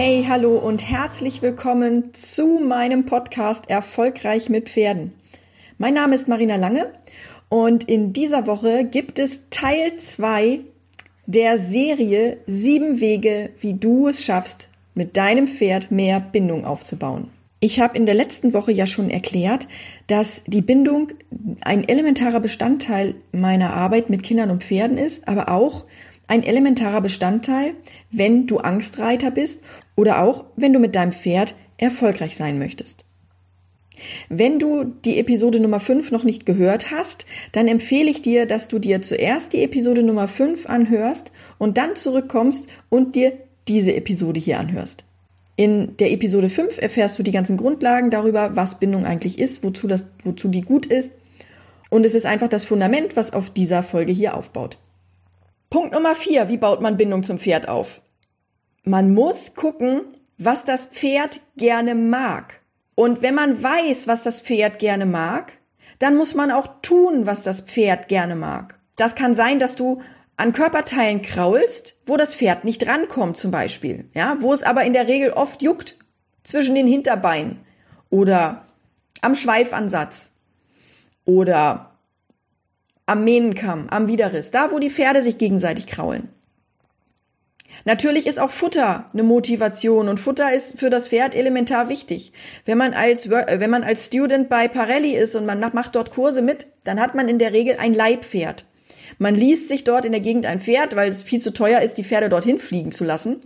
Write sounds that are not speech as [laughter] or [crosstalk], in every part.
Hey, hallo und herzlich willkommen zu meinem Podcast Erfolgreich mit Pferden. Mein Name ist Marina Lange und in dieser Woche gibt es Teil 2 der Serie Sieben Wege, wie du es schaffst, mit deinem Pferd mehr Bindung aufzubauen. Ich habe in der letzten Woche ja schon erklärt, dass die Bindung ein elementarer Bestandteil meiner Arbeit mit Kindern und Pferden ist, aber auch ein elementarer Bestandteil, wenn du Angstreiter bist oder auch wenn du mit deinem Pferd erfolgreich sein möchtest. Wenn du die Episode Nummer 5 noch nicht gehört hast, dann empfehle ich dir, dass du dir zuerst die Episode Nummer 5 anhörst und dann zurückkommst und dir diese Episode hier anhörst. In der Episode 5 erfährst du die ganzen Grundlagen darüber, was Bindung eigentlich ist, wozu, das, wozu die gut ist. Und es ist einfach das Fundament, was auf dieser Folge hier aufbaut. Punkt Nummer vier. Wie baut man Bindung zum Pferd auf? Man muss gucken, was das Pferd gerne mag. Und wenn man weiß, was das Pferd gerne mag, dann muss man auch tun, was das Pferd gerne mag. Das kann sein, dass du an Körperteilen kraulst, wo das Pferd nicht rankommt zum Beispiel, ja, wo es aber in der Regel oft juckt zwischen den Hinterbeinen oder am Schweifansatz oder am Mähnenkamm, am Widerriss, da wo die Pferde sich gegenseitig kraulen. Natürlich ist auch Futter eine Motivation und Futter ist für das Pferd elementar wichtig. Wenn man als, äh, wenn man als Student bei Parelli ist und man macht dort Kurse mit, dann hat man in der Regel ein Leibpferd. Man liest sich dort in der Gegend ein Pferd, weil es viel zu teuer ist, die Pferde dorthin fliegen zu lassen.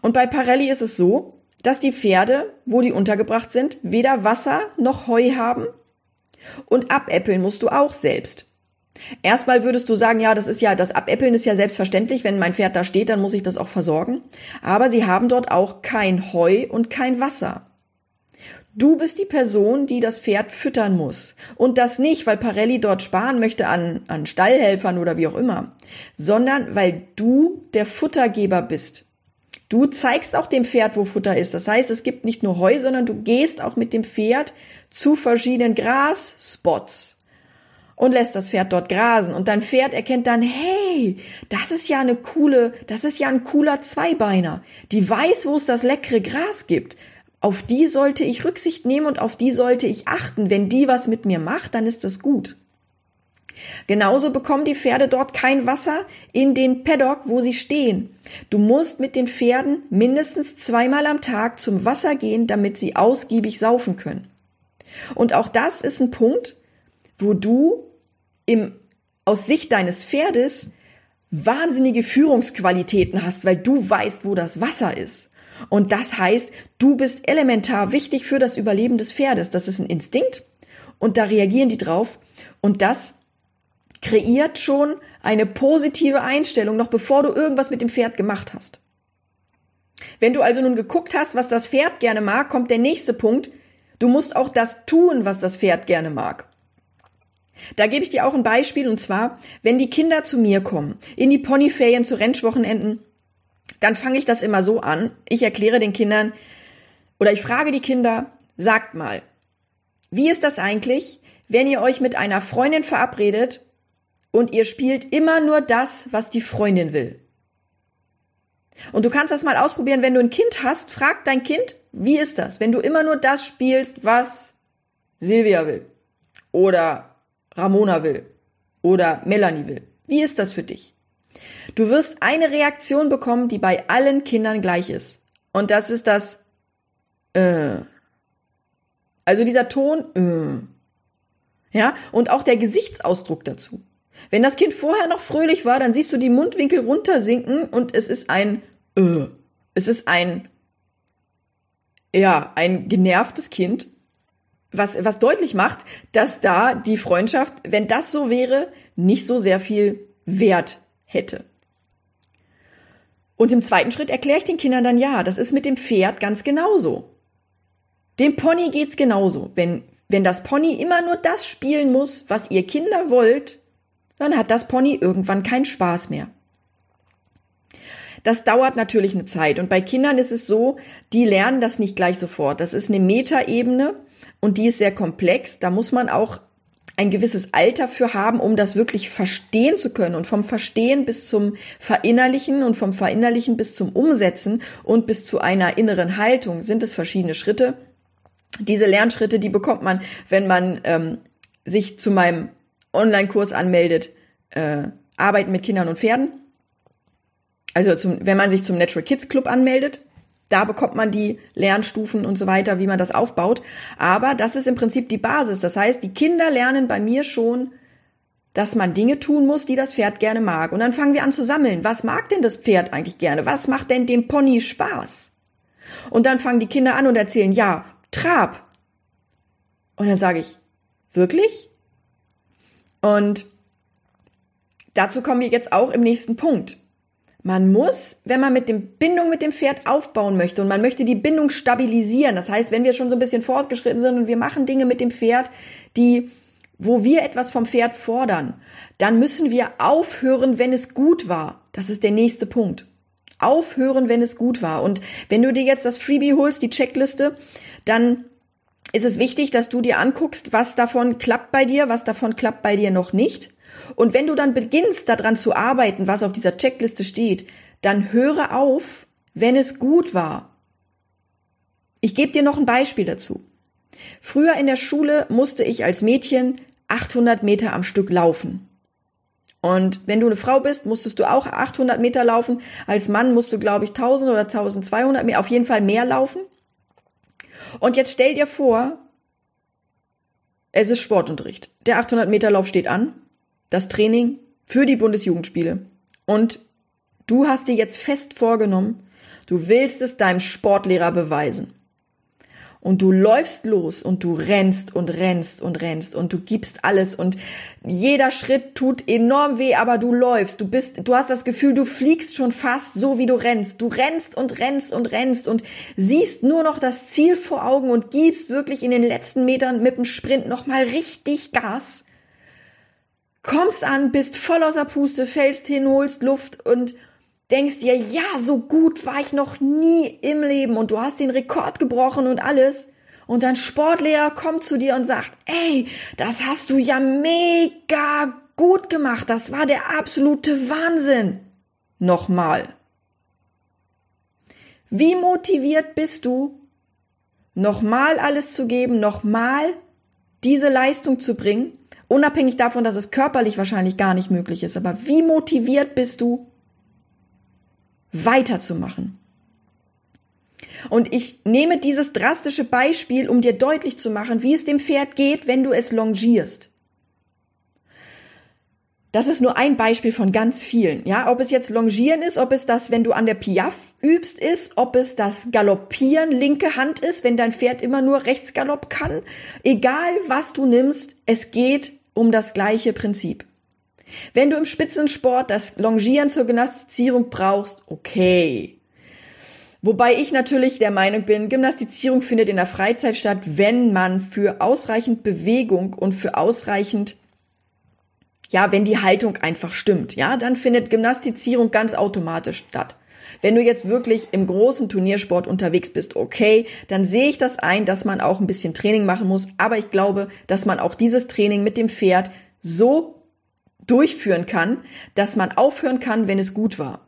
Und bei Parelli ist es so, dass die Pferde, wo die untergebracht sind, weder Wasser noch Heu haben und abäppeln musst du auch selbst. Erstmal würdest du sagen, ja, das ist ja, das Abäppeln ist ja selbstverständlich. Wenn mein Pferd da steht, dann muss ich das auch versorgen. Aber sie haben dort auch kein Heu und kein Wasser. Du bist die Person, die das Pferd füttern muss. Und das nicht, weil Parelli dort sparen möchte an, an Stallhelfern oder wie auch immer, sondern weil du der Futtergeber bist. Du zeigst auch dem Pferd, wo Futter ist. Das heißt, es gibt nicht nur Heu, sondern du gehst auch mit dem Pferd zu verschiedenen Grasspots und lässt das Pferd dort grasen. Und dein Pferd erkennt dann, hey, das ist ja eine coole, das ist ja ein cooler Zweibeiner. Die weiß, wo es das leckere Gras gibt. Auf die sollte ich Rücksicht nehmen und auf die sollte ich achten. Wenn die was mit mir macht, dann ist das gut. Genauso bekommen die Pferde dort kein Wasser in den Paddock, wo sie stehen. Du musst mit den Pferden mindestens zweimal am Tag zum Wasser gehen, damit sie ausgiebig saufen können. Und auch das ist ein Punkt, wo du im, aus Sicht deines Pferdes wahnsinnige Führungsqualitäten hast, weil du weißt, wo das Wasser ist. Und das heißt, du bist elementar wichtig für das Überleben des Pferdes. Das ist ein Instinkt und da reagieren die drauf. Und das kreiert schon eine positive Einstellung, noch bevor du irgendwas mit dem Pferd gemacht hast. Wenn du also nun geguckt hast, was das Pferd gerne mag, kommt der nächste Punkt. Du musst auch das tun, was das Pferd gerne mag. Da gebe ich dir auch ein Beispiel und zwar, wenn die Kinder zu mir kommen, in die Ponyferien zu Rentschwochenenden, dann fange ich das immer so an. Ich erkläre den Kindern oder ich frage die Kinder, sagt mal, wie ist das eigentlich, wenn ihr euch mit einer Freundin verabredet und ihr spielt immer nur das, was die Freundin will. Und du kannst das mal ausprobieren, wenn du ein Kind hast, frag dein Kind, wie ist das, wenn du immer nur das spielst, was Silvia will oder Ramona will oder Melanie will. Wie ist das für dich? Du wirst eine Reaktion bekommen, die bei allen Kindern gleich ist. Und das ist das äh. Also dieser Ton äh. Ja, und auch der Gesichtsausdruck dazu. Wenn das Kind vorher noch fröhlich war, dann siehst du die Mundwinkel runtersinken und es ist ein äh, es ist ein ja, ein genervtes Kind, was was deutlich macht, dass da die Freundschaft, wenn das so wäre, nicht so sehr viel Wert hätte. Und im zweiten Schritt erkläre ich den Kindern dann, ja, das ist mit dem Pferd ganz genauso. Dem Pony geht's genauso. Wenn, wenn das Pony immer nur das spielen muss, was ihr Kinder wollt, dann hat das Pony irgendwann keinen Spaß mehr. Das dauert natürlich eine Zeit. Und bei Kindern ist es so, die lernen das nicht gleich sofort. Das ist eine Metaebene und die ist sehr komplex. Da muss man auch ein gewisses Alter für haben, um das wirklich verstehen zu können. Und vom Verstehen bis zum Verinnerlichen und vom Verinnerlichen bis zum Umsetzen und bis zu einer inneren Haltung sind es verschiedene Schritte. Diese Lernschritte, die bekommt man, wenn man ähm, sich zu meinem Online-Kurs anmeldet, äh, Arbeiten mit Kindern und Pferden. Also zum, wenn man sich zum Natural Kids Club anmeldet, da bekommt man die Lernstufen und so weiter, wie man das aufbaut. Aber das ist im Prinzip die Basis. Das heißt, die Kinder lernen bei mir schon, dass man Dinge tun muss, die das Pferd gerne mag. Und dann fangen wir an zu sammeln. Was mag denn das Pferd eigentlich gerne? Was macht denn dem Pony Spaß? Und dann fangen die Kinder an und erzählen, ja, Trab. Und dann sage ich, wirklich? Und dazu kommen wir jetzt auch im nächsten Punkt. Man muss, wenn man mit dem Bindung mit dem Pferd aufbauen möchte und man möchte die Bindung stabilisieren, das heißt, wenn wir schon so ein bisschen fortgeschritten sind und wir machen Dinge mit dem Pferd, die wo wir etwas vom Pferd fordern, dann müssen wir aufhören, wenn es gut war. Das ist der nächste Punkt. Aufhören, wenn es gut war. Und wenn du dir jetzt das Freebie holst, die Checkliste, dann ist es wichtig, dass du dir anguckst, was davon klappt bei dir, was davon klappt bei dir noch nicht. Und wenn du dann beginnst, daran zu arbeiten, was auf dieser Checkliste steht, dann höre auf, wenn es gut war. Ich gebe dir noch ein Beispiel dazu. Früher in der Schule musste ich als Mädchen 800 Meter am Stück laufen. Und wenn du eine Frau bist, musstest du auch 800 Meter laufen. Als Mann musst du, glaube ich, 1000 oder 1200 Meter, auf jeden Fall mehr laufen. Und jetzt stell dir vor, es ist Sportunterricht. Der 800 Meter Lauf steht an das Training für die Bundesjugendspiele. Und du hast dir jetzt fest vorgenommen, du willst es deinem Sportlehrer beweisen. Und du läufst los und du rennst und rennst und rennst und du gibst alles und jeder Schritt tut enorm weh, aber du läufst. Du bist, du hast das Gefühl, du fliegst schon fast so wie du rennst. Du rennst und rennst und rennst und siehst nur noch das Ziel vor Augen und gibst wirklich in den letzten Metern mit dem Sprint nochmal richtig Gas kommst an, bist voll außer Puste, fällst hin, holst Luft und denkst dir, ja, so gut war ich noch nie im Leben und du hast den Rekord gebrochen und alles. Und dein Sportlehrer kommt zu dir und sagt, ey, das hast du ja mega gut gemacht. Das war der absolute Wahnsinn. Nochmal. Wie motiviert bist du, nochmal alles zu geben, nochmal diese Leistung zu bringen? Unabhängig davon, dass es körperlich wahrscheinlich gar nicht möglich ist. Aber wie motiviert bist du, weiterzumachen? Und ich nehme dieses drastische Beispiel, um dir deutlich zu machen, wie es dem Pferd geht, wenn du es longierst. Das ist nur ein Beispiel von ganz vielen. Ja, ob es jetzt Longieren ist, ob es das, wenn du an der Piaf übst, ist, ob es das Galoppieren linke Hand ist, wenn dein Pferd immer nur Rechtsgalopp kann. Egal was du nimmst, es geht um das gleiche Prinzip. Wenn du im Spitzensport das Longieren zur Gymnastizierung brauchst, okay. Wobei ich natürlich der Meinung bin, Gymnastizierung findet in der Freizeit statt, wenn man für ausreichend Bewegung und für ausreichend ja, wenn die Haltung einfach stimmt, ja, dann findet Gymnastizierung ganz automatisch statt. Wenn du jetzt wirklich im großen Turniersport unterwegs bist, okay, dann sehe ich das ein, dass man auch ein bisschen Training machen muss. Aber ich glaube, dass man auch dieses Training mit dem Pferd so durchführen kann, dass man aufhören kann, wenn es gut war.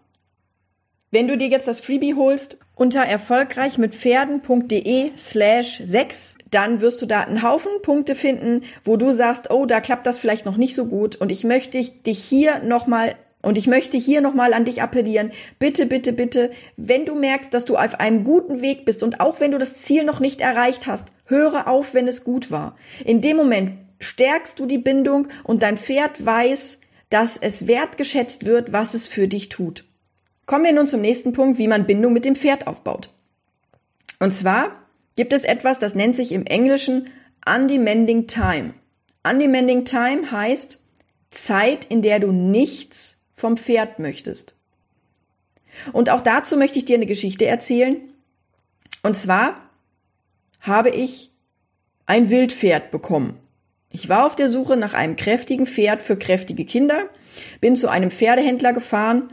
Wenn du dir jetzt das Freebie holst unter erfolgreich mit Pferden.de slash 6, dann wirst du da einen Haufen Punkte finden, wo du sagst, oh, da klappt das vielleicht noch nicht so gut und ich möchte dich hier nochmal und ich möchte hier nochmal an dich appellieren. Bitte, bitte, bitte, wenn du merkst, dass du auf einem guten Weg bist und auch wenn du das Ziel noch nicht erreicht hast, höre auf, wenn es gut war. In dem Moment stärkst du die Bindung und dein Pferd weiß, dass es wertgeschätzt wird, was es für dich tut. Kommen wir nun zum nächsten Punkt, wie man Bindung mit dem Pferd aufbaut. Und zwar gibt es etwas, das nennt sich im Englischen Undemanding Time. Undemanding Time heißt Zeit, in der du nichts vom Pferd möchtest. Und auch dazu möchte ich dir eine Geschichte erzählen. Und zwar habe ich ein Wildpferd bekommen. Ich war auf der Suche nach einem kräftigen Pferd für kräftige Kinder, bin zu einem Pferdehändler gefahren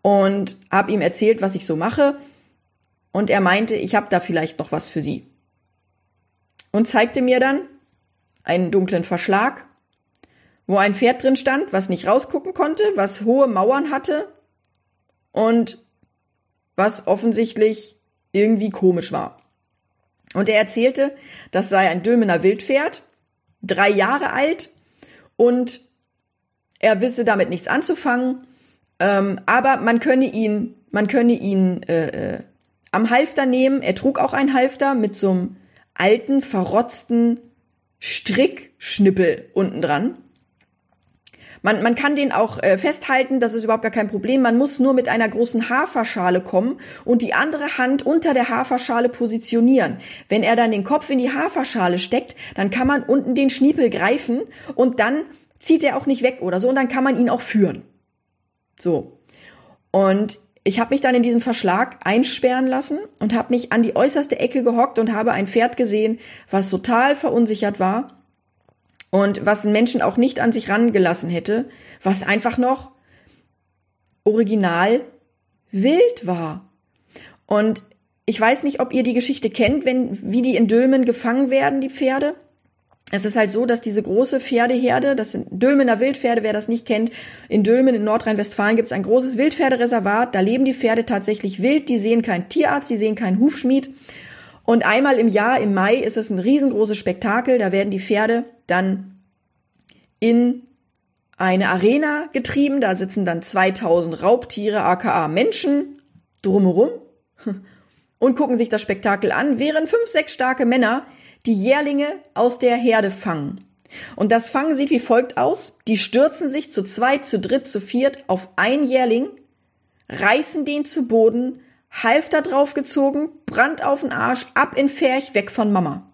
und habe ihm erzählt, was ich so mache. Und er meinte, ich habe da vielleicht noch was für Sie. Und zeigte mir dann einen dunklen Verschlag, wo ein Pferd drin stand, was nicht rausgucken konnte, was hohe Mauern hatte und was offensichtlich irgendwie komisch war. Und er erzählte, das sei ein Dülmener Wildpferd, drei Jahre alt und er wisse damit nichts anzufangen, ähm, aber man könne ihn, man könne ihn äh, äh, am Halfter nehmen. Er trug auch ein Halfter mit so einem alten, verrotzten Strickschnippel unten dran. Man, man kann den auch äh, festhalten, das ist überhaupt gar kein Problem. Man muss nur mit einer großen Haferschale kommen und die andere Hand unter der Haferschale positionieren. Wenn er dann den Kopf in die Haferschale steckt, dann kann man unten den Schniepel greifen und dann zieht er auch nicht weg oder so und dann kann man ihn auch führen. So. Und ich habe mich dann in diesem Verschlag einsperren lassen und habe mich an die äußerste Ecke gehockt und habe ein Pferd gesehen, was total verunsichert war und was einen Menschen auch nicht an sich rangelassen hätte, was einfach noch original wild war. Und ich weiß nicht, ob ihr die Geschichte kennt, wenn, wie die in Dülmen gefangen werden, die Pferde. Es ist halt so, dass diese große Pferdeherde, das sind Dülmener Wildpferde, wer das nicht kennt, in Dülmen in Nordrhein-Westfalen gibt es ein großes Wildpferdereservat, da leben die Pferde tatsächlich wild, die sehen keinen Tierarzt, die sehen keinen Hufschmied. Und einmal im Jahr, im Mai, ist es ein riesengroßes Spektakel, da werden die Pferde dann in eine Arena getrieben. Da sitzen dann 2000 Raubtiere, aka Menschen, drumherum [laughs] und gucken sich das Spektakel an, während fünf, sechs starke Männer die Jährlinge aus der Herde fangen. Und das Fangen sieht wie folgt aus. Die stürzen sich zu zweit, zu dritt, zu viert auf ein Jährling, reißen den zu Boden, Halfter draufgezogen, Brand auf den Arsch, ab in Ferch, weg von Mama.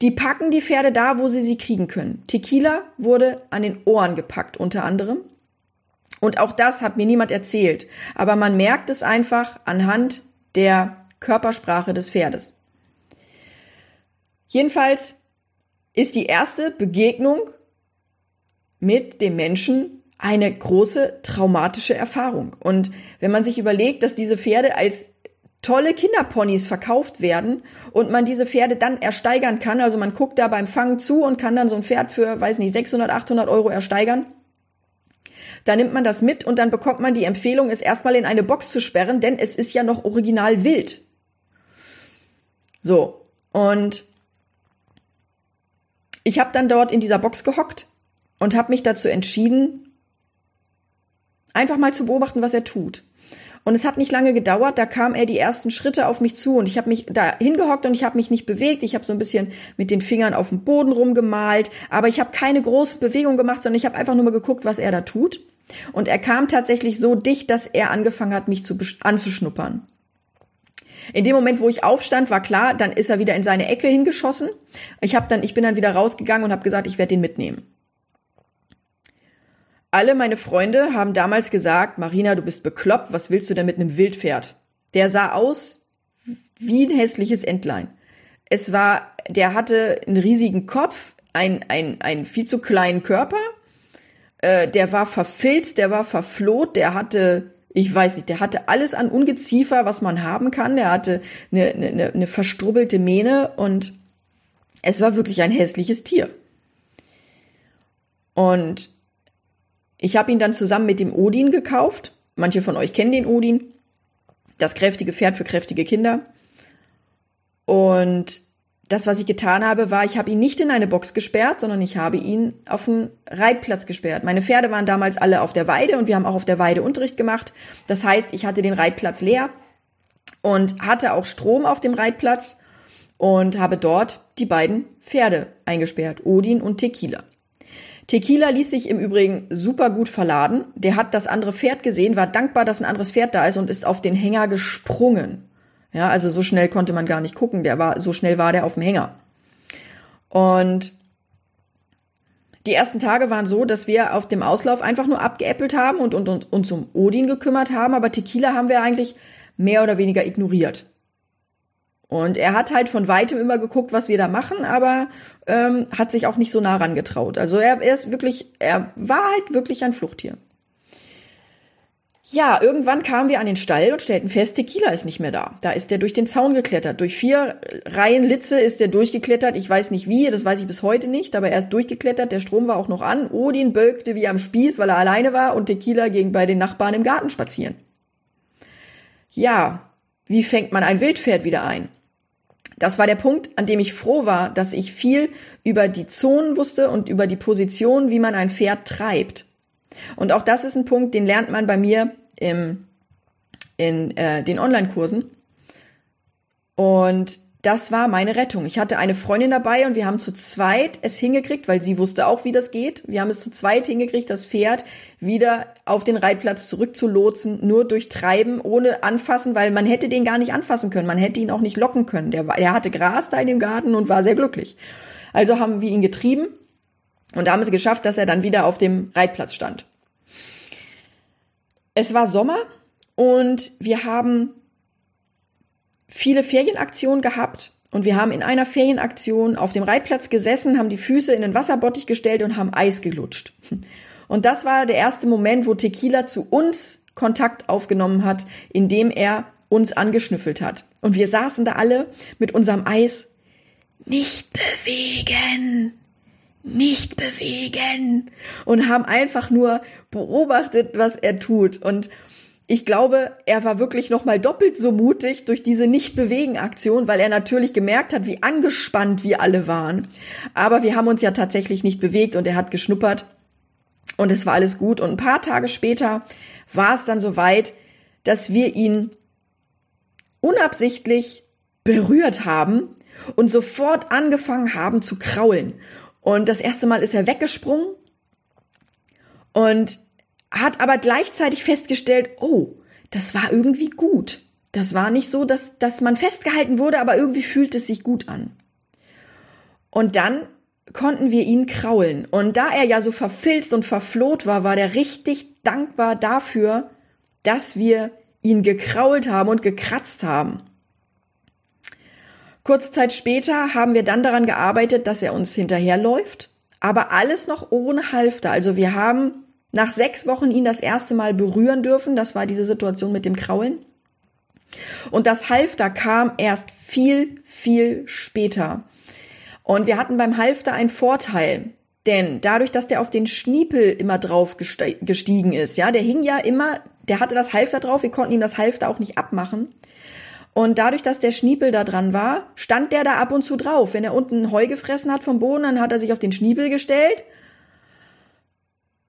Die packen die Pferde da, wo sie sie kriegen können. Tequila wurde an den Ohren gepackt, unter anderem. Und auch das hat mir niemand erzählt. Aber man merkt es einfach anhand der Körpersprache des Pferdes. Jedenfalls ist die erste Begegnung mit dem Menschen eine große traumatische Erfahrung. Und wenn man sich überlegt, dass diese Pferde als tolle Kinderponys verkauft werden und man diese Pferde dann ersteigern kann. Also man guckt da beim Fangen zu und kann dann so ein Pferd für, weiß nicht, 600, 800 Euro ersteigern. Da nimmt man das mit und dann bekommt man die Empfehlung, es erstmal in eine Box zu sperren, denn es ist ja noch original wild. So, und ich habe dann dort in dieser Box gehockt und habe mich dazu entschieden, einfach mal zu beobachten, was er tut. Und es hat nicht lange gedauert, da kam er die ersten Schritte auf mich zu und ich habe mich da hingehockt und ich habe mich nicht bewegt. Ich habe so ein bisschen mit den Fingern auf dem Boden rumgemalt, aber ich habe keine große Bewegung gemacht, sondern ich habe einfach nur mal geguckt, was er da tut. Und er kam tatsächlich so dicht, dass er angefangen hat, mich zu anzuschnuppern. In dem Moment, wo ich aufstand, war klar, dann ist er wieder in seine Ecke hingeschossen. Ich habe dann, ich bin dann wieder rausgegangen und habe gesagt, ich werde den mitnehmen. Alle meine Freunde haben damals gesagt, Marina, du bist bekloppt, was willst du denn mit einem Wildpferd? Der sah aus wie ein hässliches Entlein. Es war, der hatte einen riesigen Kopf, ein, ein, einen viel zu kleinen Körper, äh, der war verfilzt, der war verfloht, der hatte, ich weiß nicht, der hatte alles an Ungeziefer, was man haben kann, der hatte eine, eine, eine verstrubbelte Mähne und es war wirklich ein hässliches Tier. Und ich habe ihn dann zusammen mit dem Odin gekauft. Manche von euch kennen den Odin. Das kräftige Pferd für kräftige Kinder. Und das, was ich getan habe, war, ich habe ihn nicht in eine Box gesperrt, sondern ich habe ihn auf einen Reitplatz gesperrt. Meine Pferde waren damals alle auf der Weide und wir haben auch auf der Weide Unterricht gemacht. Das heißt, ich hatte den Reitplatz leer und hatte auch Strom auf dem Reitplatz und habe dort die beiden Pferde eingesperrt, Odin und Tequila. Tequila ließ sich im Übrigen super gut verladen. Der hat das andere Pferd gesehen, war dankbar, dass ein anderes Pferd da ist und ist auf den Hänger gesprungen. Ja, also so schnell konnte man gar nicht gucken. Der war, so schnell war der auf dem Hänger. Und Die ersten Tage waren so, dass wir auf dem Auslauf einfach nur abgeäppelt haben und, und, und uns um Odin gekümmert haben, aber Tequila haben wir eigentlich mehr oder weniger ignoriert. Und er hat halt von weitem immer geguckt, was wir da machen, aber ähm, hat sich auch nicht so nah rangetraut. Also er, er ist wirklich, er war halt wirklich ein Fluchttier. Ja, irgendwann kamen wir an den Stall und stellten fest, Tequila ist nicht mehr da. Da ist er durch den Zaun geklettert. Durch vier Reihen Litze ist er durchgeklettert. Ich weiß nicht wie, das weiß ich bis heute nicht, aber er ist durchgeklettert. Der Strom war auch noch an. Odin bölkte wie am Spieß, weil er alleine war und Tequila ging bei den Nachbarn im Garten spazieren. Ja, wie fängt man ein Wildpferd wieder ein? Das war der Punkt, an dem ich froh war, dass ich viel über die Zonen wusste und über die Position, wie man ein Pferd treibt. Und auch das ist ein Punkt, den lernt man bei mir im, in äh, den Online-Kursen. Und das war meine Rettung. Ich hatte eine Freundin dabei und wir haben zu zweit es hingekriegt, weil sie wusste auch, wie das geht. Wir haben es zu zweit hingekriegt, das Pferd wieder auf den Reitplatz zurückzulotsen, nur durch Treiben, ohne anfassen, weil man hätte den gar nicht anfassen können. Man hätte ihn auch nicht locken können. Der, der hatte Gras da in dem Garten und war sehr glücklich. Also haben wir ihn getrieben und haben es geschafft, dass er dann wieder auf dem Reitplatz stand. Es war Sommer und wir haben viele Ferienaktionen gehabt und wir haben in einer Ferienaktion auf dem Reitplatz gesessen, haben die Füße in den Wasserbottich gestellt und haben Eis gelutscht. Und das war der erste Moment, wo Tequila zu uns Kontakt aufgenommen hat, indem er uns angeschnüffelt hat. Und wir saßen da alle mit unserem Eis. Nicht bewegen, nicht bewegen und haben einfach nur beobachtet, was er tut. Und ich glaube, er war wirklich noch mal doppelt so mutig durch diese Nicht-Bewegen-Aktion, weil er natürlich gemerkt hat, wie angespannt wir alle waren. Aber wir haben uns ja tatsächlich nicht bewegt und er hat geschnuppert und es war alles gut. Und ein paar Tage später war es dann so weit, dass wir ihn unabsichtlich berührt haben und sofort angefangen haben zu kraulen. Und das erste Mal ist er weggesprungen und hat aber gleichzeitig festgestellt, oh, das war irgendwie gut. Das war nicht so, dass, dass man festgehalten wurde, aber irgendwie fühlt es sich gut an. Und dann konnten wir ihn kraulen. Und da er ja so verfilzt und verfloht war, war der richtig dankbar dafür, dass wir ihn gekrault haben und gekratzt haben. Kurze Zeit später haben wir dann daran gearbeitet, dass er uns hinterherläuft, aber alles noch ohne Halfter. Also wir haben nach sechs Wochen ihn das erste Mal berühren dürfen. Das war diese Situation mit dem Kraulen. Und das Halfter kam erst viel, viel später. Und wir hatten beim Halfter einen Vorteil. Denn dadurch, dass der auf den Schniepel immer drauf gestiegen ist, ja, der hing ja immer, der hatte das Halfter drauf, wir konnten ihm das Halfter auch nicht abmachen. Und dadurch, dass der Schniepel da dran war, stand der da ab und zu drauf. Wenn er unten Heu gefressen hat vom Boden, dann hat er sich auf den Schniepel gestellt.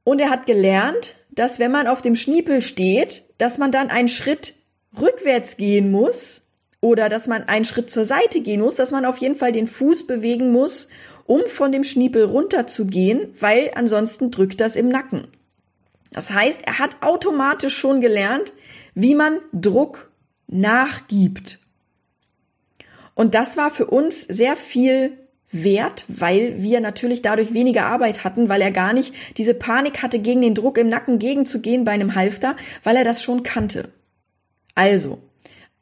Und er hat gelernt, dass wenn man auf dem Schniepel steht, dass man dann einen Schritt rückwärts gehen muss oder dass man einen Schritt zur Seite gehen muss, dass man auf jeden Fall den Fuß bewegen muss, um von dem Schniepel runterzugehen, weil ansonsten drückt das im Nacken. Das heißt, er hat automatisch schon gelernt, wie man Druck nachgibt. Und das war für uns sehr viel wert, weil wir natürlich dadurch weniger Arbeit hatten, weil er gar nicht diese Panik hatte, gegen den Druck im Nacken gegenzugehen bei einem Halfter, weil er das schon kannte. Also,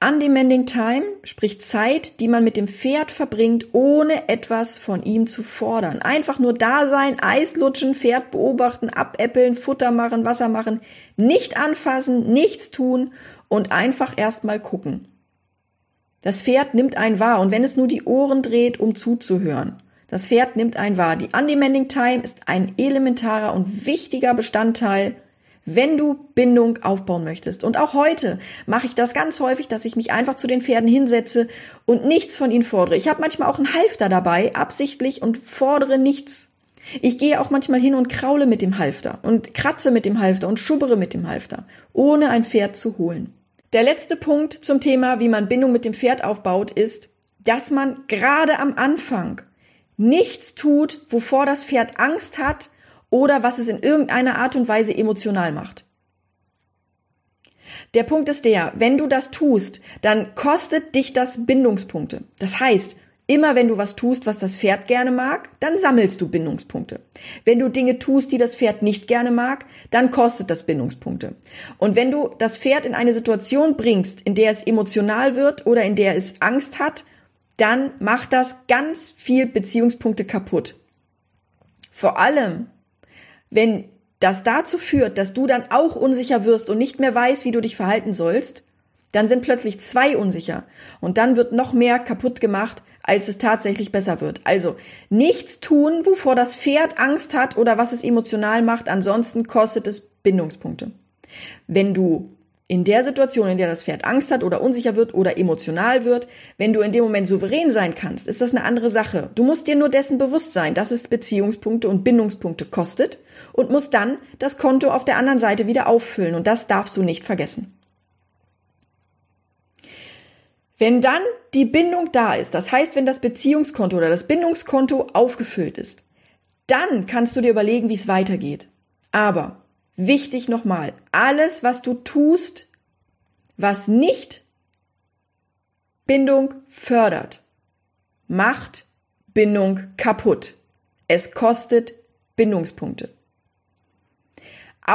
Undemanding Time, sprich Zeit, die man mit dem Pferd verbringt, ohne etwas von ihm zu fordern. Einfach nur da sein, Eis lutschen, Pferd beobachten, abäppeln, Futter machen, Wasser machen, nicht anfassen, nichts tun und einfach erstmal gucken. Das Pferd nimmt einen wahr und wenn es nur die Ohren dreht, um zuzuhören. Das Pferd nimmt einen wahr. Die Undemanding Time ist ein elementarer und wichtiger Bestandteil wenn du Bindung aufbauen möchtest. Und auch heute mache ich das ganz häufig, dass ich mich einfach zu den Pferden hinsetze und nichts von ihnen fordere. Ich habe manchmal auch einen Halfter dabei, absichtlich und fordere nichts. Ich gehe auch manchmal hin und kraule mit dem Halfter und kratze mit dem Halfter und schubbere mit dem Halfter, ohne ein Pferd zu holen. Der letzte Punkt zum Thema, wie man Bindung mit dem Pferd aufbaut, ist, dass man gerade am Anfang nichts tut, wovor das Pferd Angst hat, oder was es in irgendeiner Art und Weise emotional macht. Der Punkt ist der, wenn du das tust, dann kostet dich das Bindungspunkte. Das heißt, Immer wenn du was tust, was das Pferd gerne mag, dann sammelst du Bindungspunkte. Wenn du Dinge tust, die das Pferd nicht gerne mag, dann kostet das Bindungspunkte. Und wenn du das Pferd in eine Situation bringst, in der es emotional wird oder in der es Angst hat, dann macht das ganz viel Beziehungspunkte kaputt. Vor allem, wenn das dazu führt, dass du dann auch unsicher wirst und nicht mehr weißt, wie du dich verhalten sollst, dann sind plötzlich zwei unsicher und dann wird noch mehr kaputt gemacht, als es tatsächlich besser wird. Also nichts tun, wovor das Pferd Angst hat oder was es emotional macht, ansonsten kostet es Bindungspunkte. Wenn du in der Situation, in der das Pferd Angst hat oder unsicher wird oder emotional wird, wenn du in dem Moment souverän sein kannst, ist das eine andere Sache. Du musst dir nur dessen bewusst sein, dass es Beziehungspunkte und Bindungspunkte kostet und musst dann das Konto auf der anderen Seite wieder auffüllen und das darfst du nicht vergessen. Wenn dann die Bindung da ist, das heißt, wenn das Beziehungskonto oder das Bindungskonto aufgefüllt ist, dann kannst du dir überlegen, wie es weitergeht. Aber wichtig nochmal, alles, was du tust, was nicht Bindung fördert, macht Bindung kaputt. Es kostet Bindungspunkte.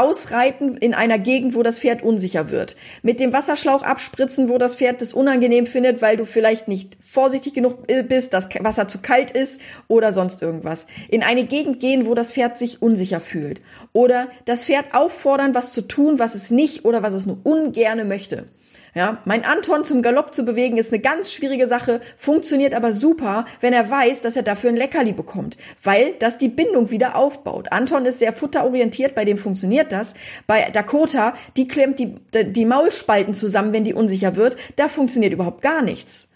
Ausreiten in einer Gegend, wo das Pferd unsicher wird. Mit dem Wasserschlauch abspritzen, wo das Pferd es unangenehm findet, weil du vielleicht nicht vorsichtig genug bist, das Wasser zu kalt ist oder sonst irgendwas. In eine Gegend gehen, wo das Pferd sich unsicher fühlt. Oder das Pferd auffordern, was zu tun, was es nicht oder was es nur ungerne möchte. Ja, mein Anton zum Galopp zu bewegen ist eine ganz schwierige Sache, funktioniert aber super, wenn er weiß, dass er dafür ein Leckerli bekommt, weil das die Bindung wieder aufbaut. Anton ist sehr futterorientiert, bei dem funktioniert das. Bei Dakota, die klemmt die, die Maulspalten zusammen, wenn die unsicher wird, da funktioniert überhaupt gar nichts.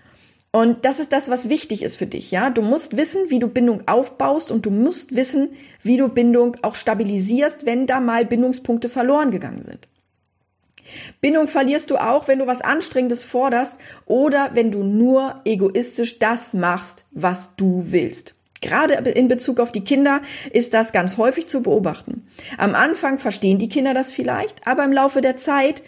Und das ist das, was wichtig ist für dich, ja. Du musst wissen, wie du Bindung aufbaust und du musst wissen, wie du Bindung auch stabilisierst, wenn da mal Bindungspunkte verloren gegangen sind. Bindung verlierst du auch, wenn du was Anstrengendes forderst oder wenn du nur egoistisch das machst, was du willst. Gerade in Bezug auf die Kinder ist das ganz häufig zu beobachten. Am Anfang verstehen die Kinder das vielleicht, aber im Laufe der Zeit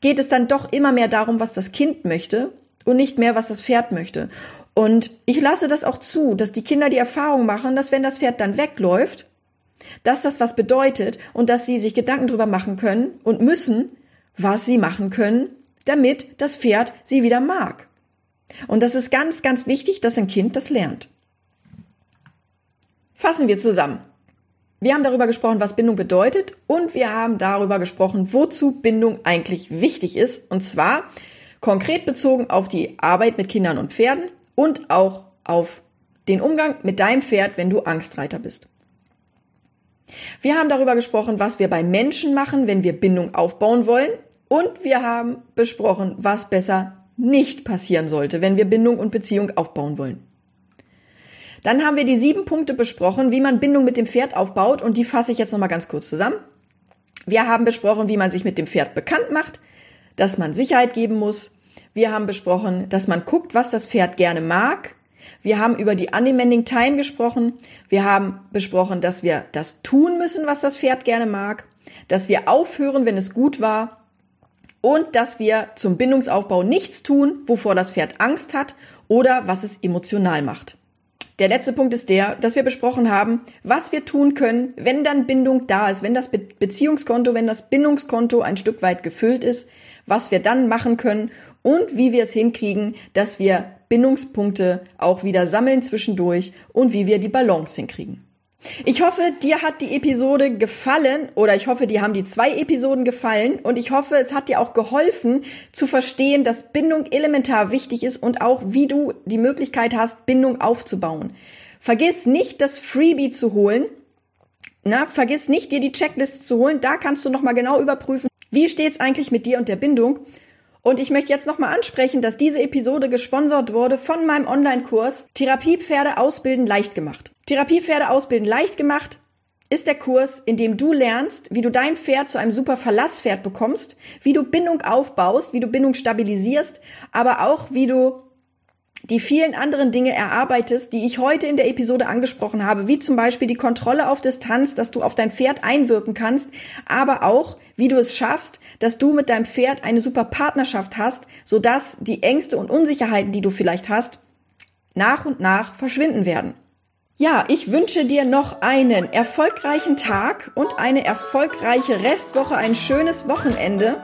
geht es dann doch immer mehr darum, was das Kind möchte und nicht mehr, was das Pferd möchte. Und ich lasse das auch zu, dass die Kinder die Erfahrung machen, dass wenn das Pferd dann wegläuft, dass das was bedeutet und dass sie sich Gedanken drüber machen können und müssen, was sie machen können, damit das Pferd sie wieder mag. Und das ist ganz, ganz wichtig, dass ein Kind das lernt. Fassen wir zusammen. Wir haben darüber gesprochen, was Bindung bedeutet und wir haben darüber gesprochen, wozu Bindung eigentlich wichtig ist. Und zwar konkret bezogen auf die Arbeit mit Kindern und Pferden und auch auf den Umgang mit deinem Pferd, wenn du Angstreiter bist. Wir haben darüber gesprochen, was wir bei Menschen machen, wenn wir Bindung aufbauen wollen und wir haben besprochen, was besser nicht passieren sollte, wenn wir Bindung und Beziehung aufbauen wollen. Dann haben wir die sieben Punkte besprochen, wie man Bindung mit dem Pferd aufbaut und die fasse ich jetzt nochmal ganz kurz zusammen. Wir haben besprochen, wie man sich mit dem Pferd bekannt macht, dass man Sicherheit geben muss. Wir haben besprochen, dass man guckt, was das Pferd gerne mag. Wir haben über die Undemanding Time gesprochen. Wir haben besprochen, dass wir das tun müssen, was das Pferd gerne mag. Dass wir aufhören, wenn es gut war und dass wir zum Bindungsaufbau nichts tun, wovor das Pferd Angst hat oder was es emotional macht. Der letzte Punkt ist der, dass wir besprochen haben, was wir tun können, wenn dann Bindung da ist, wenn das Be Beziehungskonto, wenn das Bindungskonto ein Stück weit gefüllt ist, was wir dann machen können und wie wir es hinkriegen, dass wir Bindungspunkte auch wieder sammeln zwischendurch und wie wir die Balance hinkriegen. Ich hoffe, dir hat die Episode gefallen oder ich hoffe, dir haben die zwei Episoden gefallen und ich hoffe, es hat dir auch geholfen zu verstehen, dass Bindung elementar wichtig ist und auch wie du die Möglichkeit hast, Bindung aufzubauen. Vergiss nicht, das Freebie zu holen. Na, vergiss nicht, dir die Checkliste zu holen. Da kannst du nochmal genau überprüfen, wie steht's eigentlich mit dir und der Bindung. Und ich möchte jetzt nochmal ansprechen, dass diese Episode gesponsert wurde von meinem Online-Kurs Therapiepferde ausbilden leicht gemacht. Therapiepferde ausbilden leicht gemacht ist der Kurs, in dem du lernst, wie du dein Pferd zu einem super Verlasspferd bekommst, wie du Bindung aufbaust, wie du Bindung stabilisierst, aber auch wie du die vielen anderen Dinge erarbeitest, die ich heute in der Episode angesprochen habe, wie zum Beispiel die Kontrolle auf Distanz, dass du auf dein Pferd einwirken kannst, aber auch, wie du es schaffst, dass du mit deinem Pferd eine super Partnerschaft hast, sodass die Ängste und Unsicherheiten, die du vielleicht hast, nach und nach verschwinden werden. Ja, ich wünsche dir noch einen erfolgreichen Tag und eine erfolgreiche Restwoche, ein schönes Wochenende.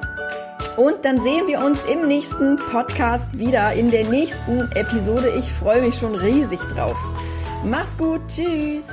Und dann sehen wir uns im nächsten Podcast wieder, in der nächsten Episode. Ich freue mich schon riesig drauf. Mach's gut, tschüss.